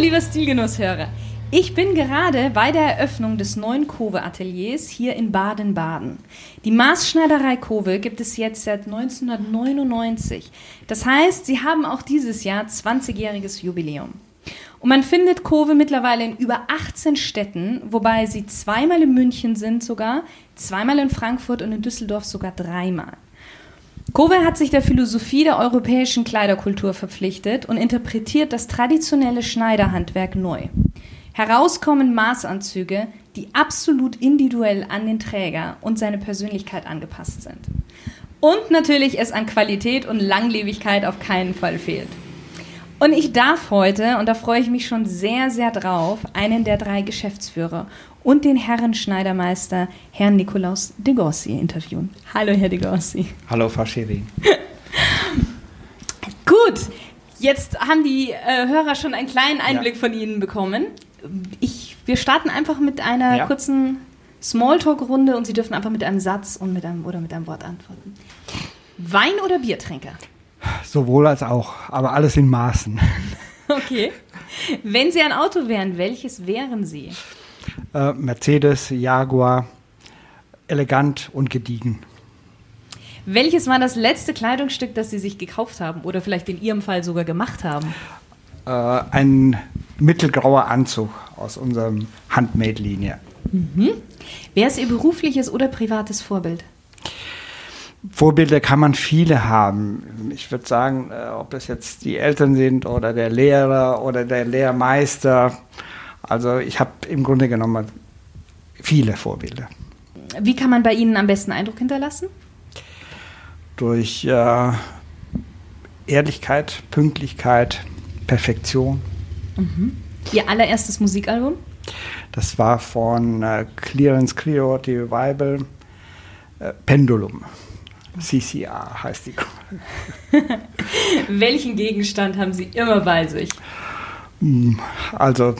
Lieber Stilgenusshörer. Ich bin gerade bei der Eröffnung des neuen Kove Ateliers hier in Baden-Baden. Die Maßschneiderei Kove gibt es jetzt seit 1999. Das heißt, sie haben auch dieses Jahr 20-jähriges Jubiläum. Und man findet Kove mittlerweile in über 18 Städten, wobei sie zweimal in München sind sogar, zweimal in Frankfurt und in Düsseldorf sogar dreimal. Kove hat sich der Philosophie der europäischen Kleiderkultur verpflichtet und interpretiert das traditionelle Schneiderhandwerk neu. Herauskommen Maßanzüge, die absolut individuell an den Träger und seine Persönlichkeit angepasst sind. Und natürlich es an Qualität und Langlebigkeit auf keinen Fall fehlt. Und ich darf heute, und da freue ich mich schon sehr, sehr drauf, einen der drei Geschäftsführer und den Herren Schneidermeister, Herrn Nikolaus de Gorsi, interviewen. Hallo, Herr de Gorsi. Hallo, Frau Schiri. Gut, jetzt haben die äh, Hörer schon einen kleinen Einblick ja. von Ihnen bekommen. Ich, wir starten einfach mit einer ja. kurzen Smalltalk-Runde und Sie dürfen einfach mit einem Satz und mit einem, oder mit einem Wort antworten. Wein- oder Biertrinker? Sowohl als auch, aber alles in Maßen. Okay. Wenn Sie ein Auto wären, welches wären Sie? Äh, Mercedes, Jaguar, elegant und gediegen. Welches war das letzte Kleidungsstück, das Sie sich gekauft haben oder vielleicht in Ihrem Fall sogar gemacht haben? Äh, ein mittelgrauer Anzug aus unserem Handmade-Linie. Mhm. Wer ist Ihr berufliches oder privates Vorbild? Vorbilder kann man viele haben. Ich würde sagen, äh, ob es jetzt die Eltern sind oder der Lehrer oder der Lehrmeister. Also ich habe im Grunde genommen viele Vorbilder. Wie kann man bei Ihnen am besten Eindruck hinterlassen? Durch äh, Ehrlichkeit, Pünktlichkeit, Perfektion. Mhm. Ihr allererstes Musikalbum? Das war von äh, Clearance Clearwater Revival, äh, Pendulum. CCR heißt die. Welchen Gegenstand haben Sie immer bei sich? Hm, also,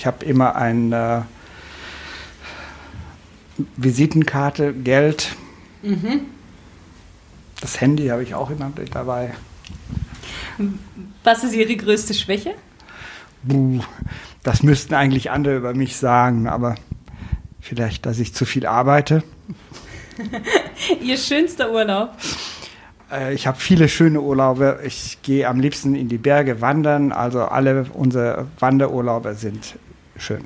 ich habe immer eine Visitenkarte, Geld. Mhm. Das Handy habe ich auch immer dabei. Was ist Ihre größte Schwäche? Das müssten eigentlich andere über mich sagen, aber vielleicht, dass ich zu viel arbeite. Ihr schönster Urlaub? Äh, ich habe viele schöne Urlaube. Ich gehe am liebsten in die Berge wandern. Also alle unsere Wanderurlaube sind schön.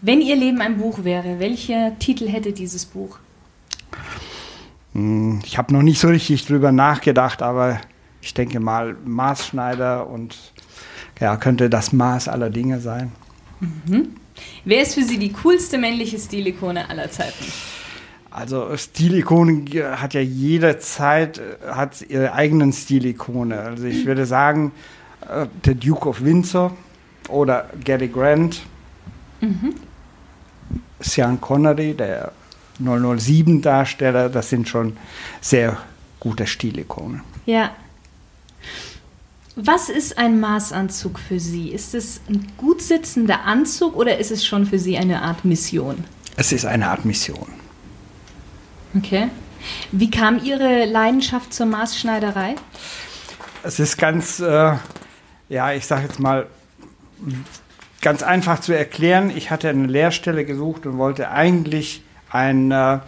Wenn Ihr Leben ein Buch wäre, welcher Titel hätte dieses Buch? Hm, ich habe noch nicht so richtig drüber nachgedacht, aber ich denke mal Maßschneider und ja, könnte das Maß aller Dinge sein. Mhm. Wer ist für Sie die coolste männliche Stilikone aller Zeiten? Also Stilikonen hat ja jede Zeit äh, hat ihre eigenen Stilikone. Also ich würde sagen, äh, der Duke of Windsor oder Gary Grant, mhm. Sean Connery, der 007-Darsteller, das sind schon sehr gute Stilikone. Ja. Was ist ein Maßanzug für Sie? Ist es ein gut sitzender Anzug oder ist es schon für Sie eine Art Mission? Es ist eine Art Mission. Okay. Wie kam Ihre Leidenschaft zur Maßschneiderei? Es ist ganz, äh, ja, ich sage jetzt mal, ganz einfach zu erklären. Ich hatte eine Lehrstelle gesucht und wollte eigentlich ein äh,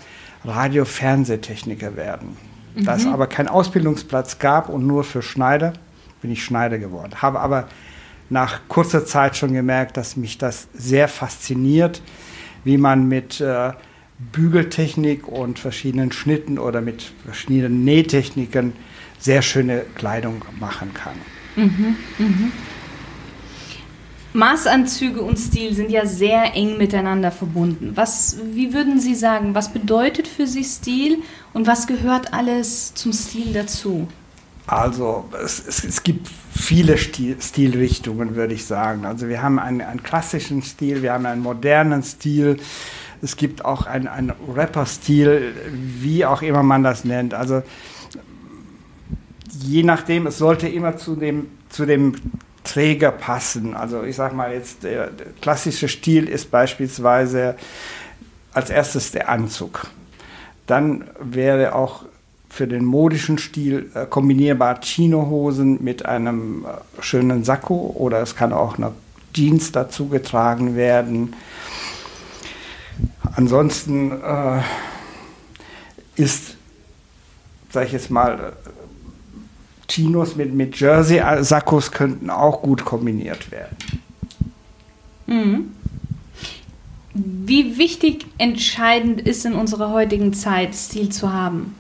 Radio-Fernsehtechniker werden. Mhm. Da es aber keinen Ausbildungsplatz gab und nur für Schneider, bin ich Schneider geworden. Habe aber nach kurzer Zeit schon gemerkt, dass mich das sehr fasziniert, wie man mit äh, Bügeltechnik und verschiedenen Schnitten oder mit verschiedenen Nähtechniken sehr schöne Kleidung machen kann. Mhm, mh. Maßanzüge und Stil sind ja sehr eng miteinander verbunden. Was, wie würden Sie sagen, was bedeutet für Sie Stil und was gehört alles zum Stil dazu? Also es, es, es gibt viele Stil, Stilrichtungen, würde ich sagen. Also wir haben einen, einen, klassischen Stil, wir haben einen modernen Stil, es gibt auch einen, einen Rapper-Stil, wie auch immer man das nennt. Also je nachdem, es sollte immer zu dem, zu dem Träger passen. Also ich sage mal jetzt, der, klassische Stil ist beispielsweise als erstes der Anzug. Dann wäre auch für den modischen Stil äh, kombinierbar Chinohosen mit einem äh, schönen Sakko oder es kann auch noch Jeans dazu getragen werden. Ansonsten äh, ist, sage ich jetzt mal, Chinos mit, mit Jersey-Sakkos könnten auch gut kombiniert werden. Mhm. Wie wichtig, entscheidend ist in unserer heutigen Zeit, Stil zu haben?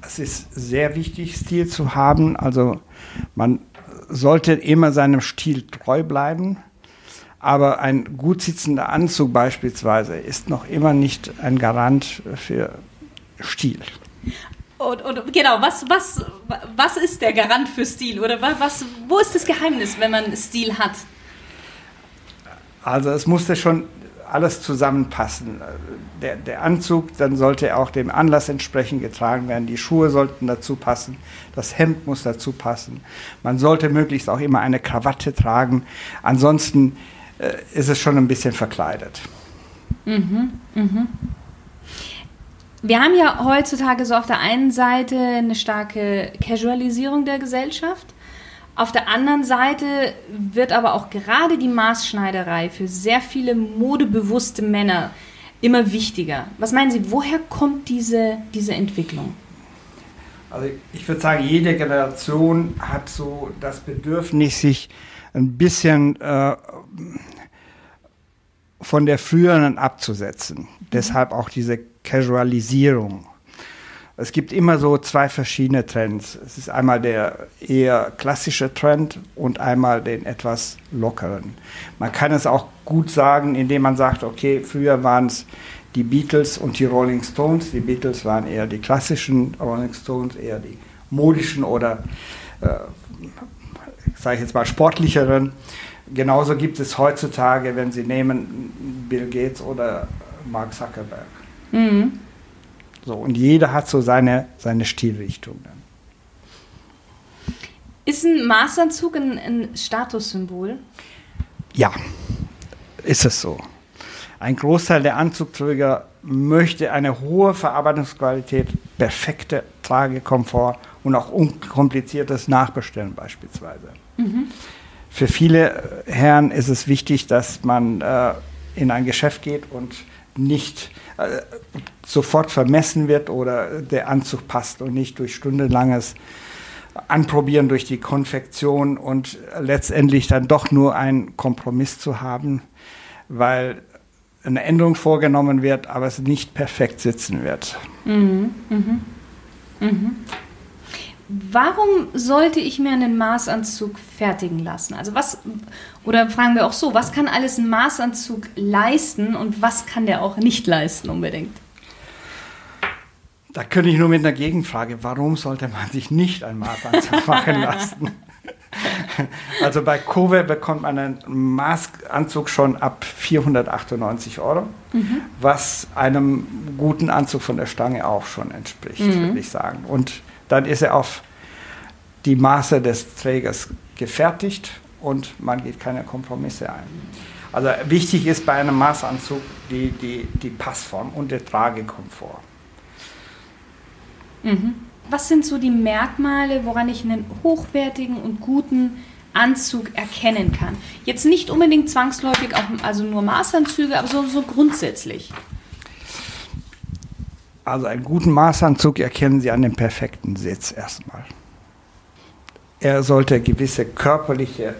Es ist sehr wichtig, Stil zu haben. Also man sollte immer seinem Stil treu bleiben. Aber ein gut sitzender Anzug beispielsweise ist noch immer nicht ein Garant für Stil. Und, und, genau, was, was, was ist der Garant für Stil? Oder was, wo ist das Geheimnis, wenn man Stil hat? Also es musste schon alles zusammenpassen. Der, der Anzug, dann sollte auch dem Anlass entsprechend getragen werden. Die Schuhe sollten dazu passen. Das Hemd muss dazu passen. Man sollte möglichst auch immer eine Krawatte tragen. Ansonsten äh, ist es schon ein bisschen verkleidet. Mhm, mhm. Wir haben ja heutzutage so auf der einen Seite eine starke Casualisierung der Gesellschaft. Auf der anderen Seite wird aber auch gerade die Maßschneiderei für sehr viele modebewusste Männer immer wichtiger. Was meinen Sie, woher kommt diese, diese Entwicklung? Also ich würde sagen, jede Generation hat so das Bedürfnis, sich ein bisschen äh, von der früheren abzusetzen. Mhm. Deshalb auch diese Casualisierung. Es gibt immer so zwei verschiedene Trends. Es ist einmal der eher klassische Trend und einmal den etwas lockeren. Man kann es auch gut sagen, indem man sagt, okay, früher waren es die Beatles und die Rolling Stones. Die Beatles waren eher die klassischen, Rolling Stones eher die modischen oder, äh, sage ich jetzt mal, sportlicheren. Genauso gibt es heutzutage, wenn Sie nehmen, Bill Gates oder Mark Zuckerberg. Mhm. So, und jeder hat so seine, seine Stilrichtung. Ist ein Maßanzug ein, ein Statussymbol? Ja, ist es so. Ein Großteil der Anzugträger möchte eine hohe Verarbeitungsqualität, perfekte Tragekomfort und auch unkompliziertes Nachbestellen beispielsweise. Mhm. Für viele Herren ist es wichtig, dass man äh, in ein Geschäft geht und nicht äh, sofort vermessen wird oder der Anzug passt und nicht durch stundenlanges Anprobieren durch die Konfektion und letztendlich dann doch nur einen Kompromiss zu haben, weil eine Änderung vorgenommen wird, aber es nicht perfekt sitzen wird. Mhm, mhm, mhm. Warum sollte ich mir einen Maßanzug fertigen lassen? Also was, oder fragen wir auch so, was kann alles ein Maßanzug leisten und was kann der auch nicht leisten unbedingt? Da könnte ich nur mit einer Gegenfrage, warum sollte man sich nicht einen Maßanzug machen lassen? Also bei Kowe bekommt man einen Maßanzug schon ab 498 Euro, mhm. was einem guten Anzug von der Stange auch schon entspricht, mhm. würde ich sagen. Und dann ist er auf die Maße des Trägers gefertigt und man geht keine Kompromisse ein. Also wichtig ist bei einem Maßanzug die, die, die Passform und der Tragekomfort. Mhm. Was sind so die Merkmale, woran ich einen hochwertigen und guten Anzug erkennen kann? Jetzt nicht unbedingt zwangsläufig, auch, also nur Maßanzüge, aber so, so grundsätzlich. Also einen guten Maßanzug erkennen Sie an dem perfekten Sitz erstmal. Er sollte gewisse körperliche,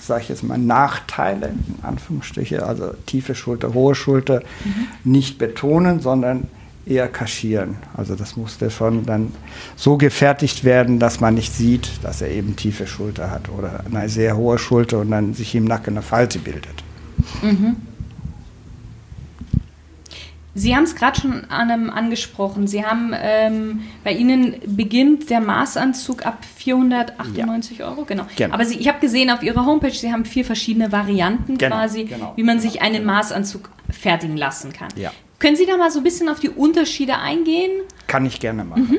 sage ich jetzt mal, Nachteile, in Anführungsstriche, also tiefe Schulter, hohe Schulter, mhm. nicht betonen, sondern eher kaschieren. Also das musste schon dann so gefertigt werden, dass man nicht sieht, dass er eben tiefe Schulter hat oder eine sehr hohe Schulter und dann sich im Nacken eine Falte bildet. Mhm. Sie haben es gerade schon an, angesprochen. Sie haben ähm, bei Ihnen beginnt der Maßanzug ab 498 ja. Euro, genau. genau. Aber Sie, ich habe gesehen auf Ihrer Homepage, Sie haben vier verschiedene Varianten genau, quasi, genau, wie man sich einen Maßanzug fertigen lassen kann. Ja. Können Sie da mal so ein bisschen auf die Unterschiede eingehen? Kann ich gerne machen. Mhm.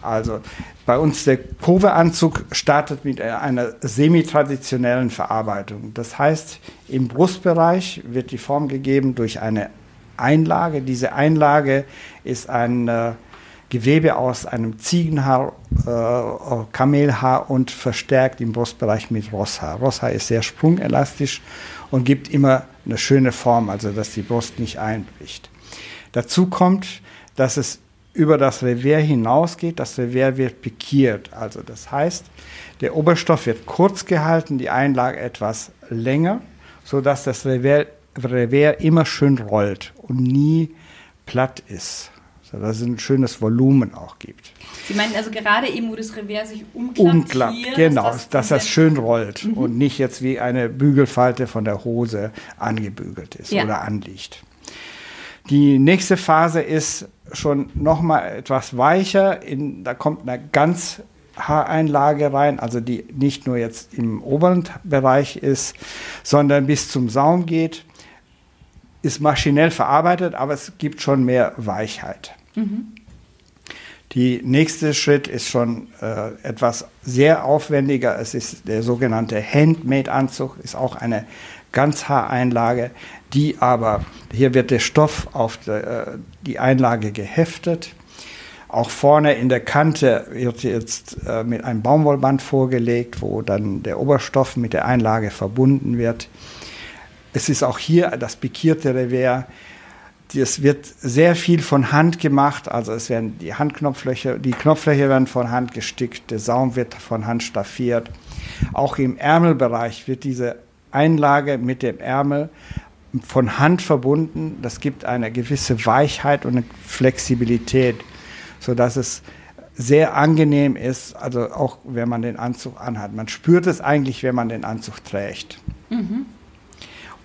Also bei uns der Kove-Anzug startet mit einer semi-traditionellen Verarbeitung. Das heißt, im Brustbereich wird die Form gegeben durch eine Einlage. Diese Einlage ist ein äh, Gewebe aus einem Ziegenhaar, äh, Kamelhaar und verstärkt im Brustbereich mit Rosshaar. Rosshaar ist sehr sprungelastisch und gibt immer eine schöne Form, also dass die Brust nicht einbricht. Dazu kommt, dass es über das Revier hinausgeht. Das Revier wird pikiert. Also das heißt, der Oberstoff wird kurz gehalten, die Einlage etwas länger, sodass das Revier Revers immer schön rollt und nie platt ist. So, dass es ein schönes Volumen auch gibt. Sie meinen also gerade eben, wo das Revers sich umklappt? Umklappt, genau, das dass das schön rollt mhm. und nicht jetzt wie eine Bügelfalte von der Hose angebügelt ist ja. oder anliegt. Die nächste Phase ist schon noch mal etwas weicher. In, da kommt eine ganz Haareinlage rein, also die nicht nur jetzt im oberen Bereich ist, sondern bis zum Saum geht ist maschinell verarbeitet, aber es gibt schon mehr Weichheit. Mhm. Die nächste Schritt ist schon äh, etwas sehr aufwendiger. Es ist der sogenannte Handmade-Anzug, ist auch eine Ganzhaareinlage, die aber, hier wird der Stoff auf die, äh, die Einlage geheftet. Auch vorne in der Kante wird jetzt äh, mit einem Baumwollband vorgelegt, wo dann der Oberstoff mit der Einlage verbunden wird. Es ist auch hier das pikierte Revier. Es wird sehr viel von Hand gemacht, also es werden die Handknopflöcher, die Knopflöcher werden von Hand gestickt, der Saum wird von Hand staffiert. Auch im Ärmelbereich wird diese Einlage mit dem Ärmel von Hand verbunden. Das gibt eine gewisse Weichheit und eine Flexibilität, sodass es sehr angenehm ist, also auch wenn man den Anzug anhat. Man spürt es eigentlich, wenn man den Anzug trägt. Mhm.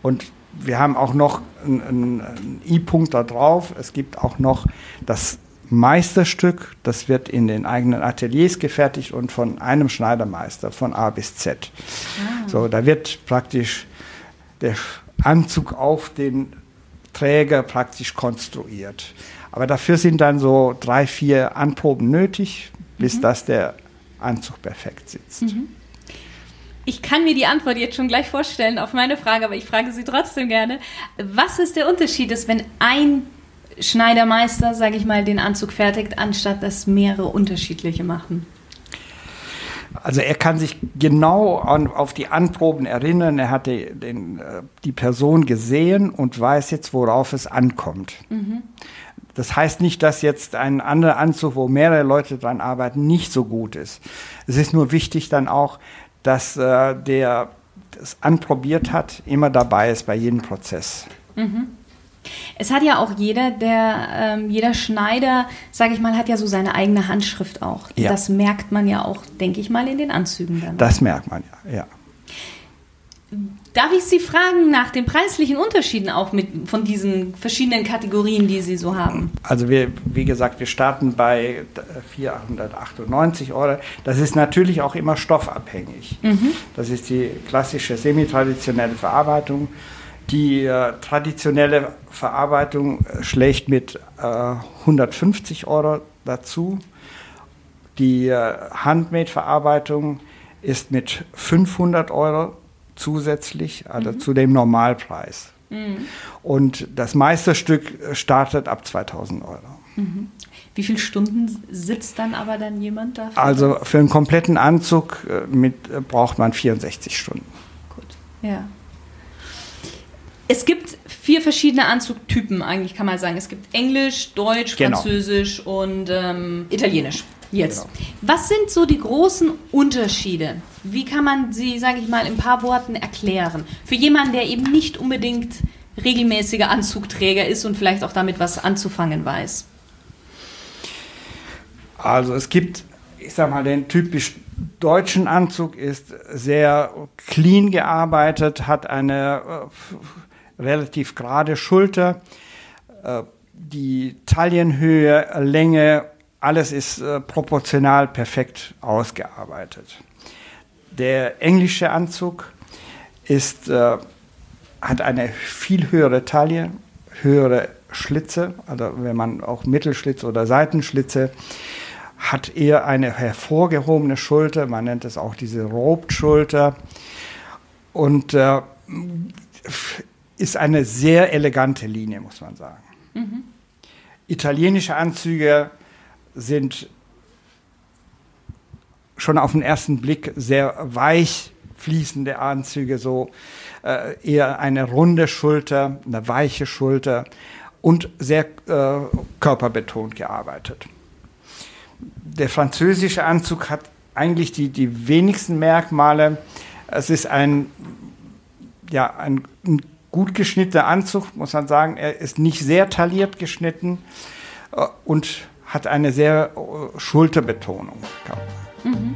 Und wir haben auch noch einen I-Punkt da drauf. Es gibt auch noch das Meisterstück, das wird in den eigenen Ateliers gefertigt und von einem Schneidermeister von A bis Z. Ah. So, da wird praktisch der Anzug auf den Träger praktisch konstruiert. Aber dafür sind dann so drei, vier Anproben nötig, bis mhm. dass der Anzug perfekt sitzt. Mhm. Ich kann mir die Antwort jetzt schon gleich vorstellen auf meine Frage, aber ich frage Sie trotzdem gerne. Was ist der Unterschied, dass wenn ein Schneidermeister, sage ich mal, den Anzug fertigt, anstatt dass mehrere unterschiedliche machen? Also er kann sich genau an, auf die Anproben erinnern. Er hat die, den, äh, die Person gesehen und weiß jetzt, worauf es ankommt. Mhm. Das heißt nicht, dass jetzt ein anderer Anzug, wo mehrere Leute dran arbeiten, nicht so gut ist. Es ist nur wichtig dann auch, dass äh, der das anprobiert hat, immer dabei ist bei jedem Prozess. Mhm. Es hat ja auch jeder, der, ähm, jeder Schneider, sage ich mal, hat ja so seine eigene Handschrift auch. Ja. Das merkt man ja auch, denke ich mal, in den Anzügen dann. Das merkt man ja, ja. Darf ich Sie fragen nach den preislichen Unterschieden auch mit, von diesen verschiedenen Kategorien, die Sie so haben? Also wir, wie gesagt, wir starten bei 498 Euro. Das ist natürlich auch immer stoffabhängig. Mhm. Das ist die klassische semi-traditionelle Verarbeitung. Die äh, traditionelle Verarbeitung schlägt mit äh, 150 Euro dazu. Die äh, Handmade-Verarbeitung ist mit 500 Euro zusätzlich, also mhm. zu dem Normalpreis. Mhm. Und das Meisterstück startet ab 2000 Euro. Mhm. Wie viele Stunden sitzt dann aber dann jemand da? Also für einen kompletten Anzug äh, mit, braucht man 64 Stunden. Gut, ja. Es gibt vier verschiedene Anzugtypen, eigentlich kann man sagen. Es gibt Englisch, Deutsch, genau. Französisch und ähm, Italienisch. Jetzt. Genau. Was sind so die großen Unterschiede? Wie kann man sie, sage ich mal, in ein paar Worten erklären? Für jemanden, der eben nicht unbedingt regelmäßiger Anzugträger ist und vielleicht auch damit was anzufangen weiß. Also es gibt, ich sag mal, den typisch deutschen Anzug ist sehr clean gearbeitet, hat eine äh, relativ gerade Schulter. Äh, die Taillenhöhe, Länge, alles ist äh, proportional perfekt ausgearbeitet. Der englische Anzug ist, äh, hat eine viel höhere Taille, höhere Schlitze, also wenn man auch Mittelschlitze oder Seitenschlitze, hat eher eine hervorgehobene Schulter, man nennt es auch diese Robed-Schulter und äh, ist eine sehr elegante Linie, muss man sagen. Mhm. Italienische Anzüge sind schon auf den ersten Blick sehr weich fließende Anzüge, so äh, eher eine runde Schulter, eine weiche Schulter und sehr äh, körperbetont gearbeitet. Der französische Anzug hat eigentlich die, die wenigsten Merkmale. Es ist ein, ja, ein, ein gut geschnittener Anzug, muss man sagen. Er ist nicht sehr tailliert geschnitten äh, und hat eine sehr äh, Schulterbetonung. Mhm.